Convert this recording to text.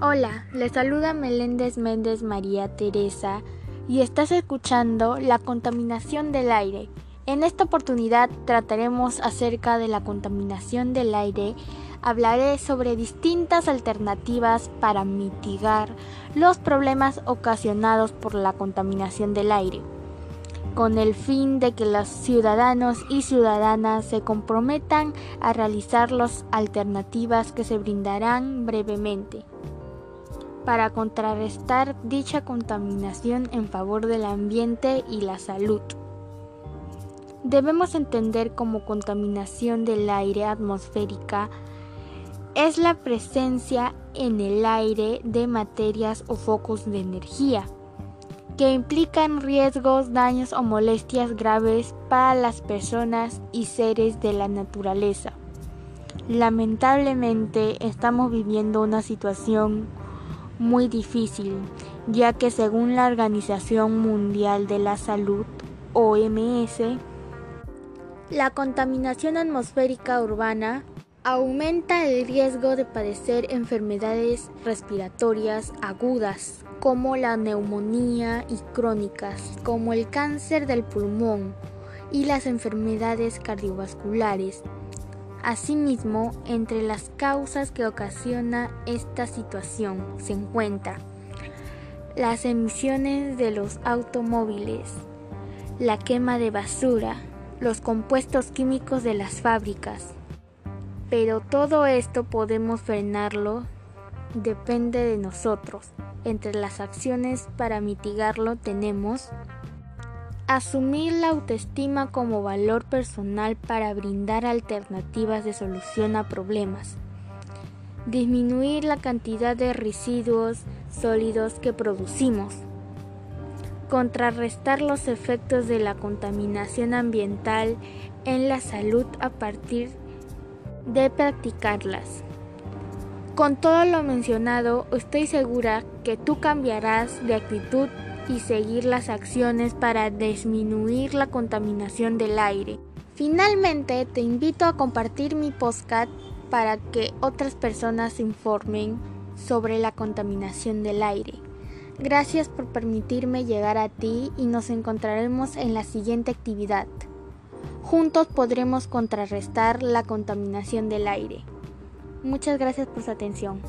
Hola, le saluda Meléndez Méndez María Teresa y estás escuchando La contaminación del aire. En esta oportunidad trataremos acerca de la contaminación del aire. Hablaré sobre distintas alternativas para mitigar los problemas ocasionados por la contaminación del aire, con el fin de que los ciudadanos y ciudadanas se comprometan a realizar las alternativas que se brindarán brevemente para contrarrestar dicha contaminación en favor del ambiente y la salud. Debemos entender como contaminación del aire atmosférica es la presencia en el aire de materias o focos de energía que implican riesgos, daños o molestias graves para las personas y seres de la naturaleza. Lamentablemente estamos viviendo una situación muy difícil, ya que según la Organización Mundial de la Salud, OMS, la contaminación atmosférica urbana aumenta el riesgo de padecer enfermedades respiratorias agudas como la neumonía y crónicas como el cáncer del pulmón y las enfermedades cardiovasculares Asimismo, entre las causas que ocasiona esta situación se encuentra las emisiones de los automóviles, la quema de basura, los compuestos químicos de las fábricas. Pero todo esto podemos frenarlo, depende de nosotros. Entre las acciones para mitigarlo tenemos Asumir la autoestima como valor personal para brindar alternativas de solución a problemas. Disminuir la cantidad de residuos sólidos que producimos. Contrarrestar los efectos de la contaminación ambiental en la salud a partir de practicarlas. Con todo lo mencionado, estoy segura que tú cambiarás de actitud y seguir las acciones para disminuir la contaminación del aire. Finalmente, te invito a compartir mi podcast para que otras personas se informen sobre la contaminación del aire. Gracias por permitirme llegar a ti y nos encontraremos en la siguiente actividad. Juntos podremos contrarrestar la contaminación del aire. Muchas gracias por su atención.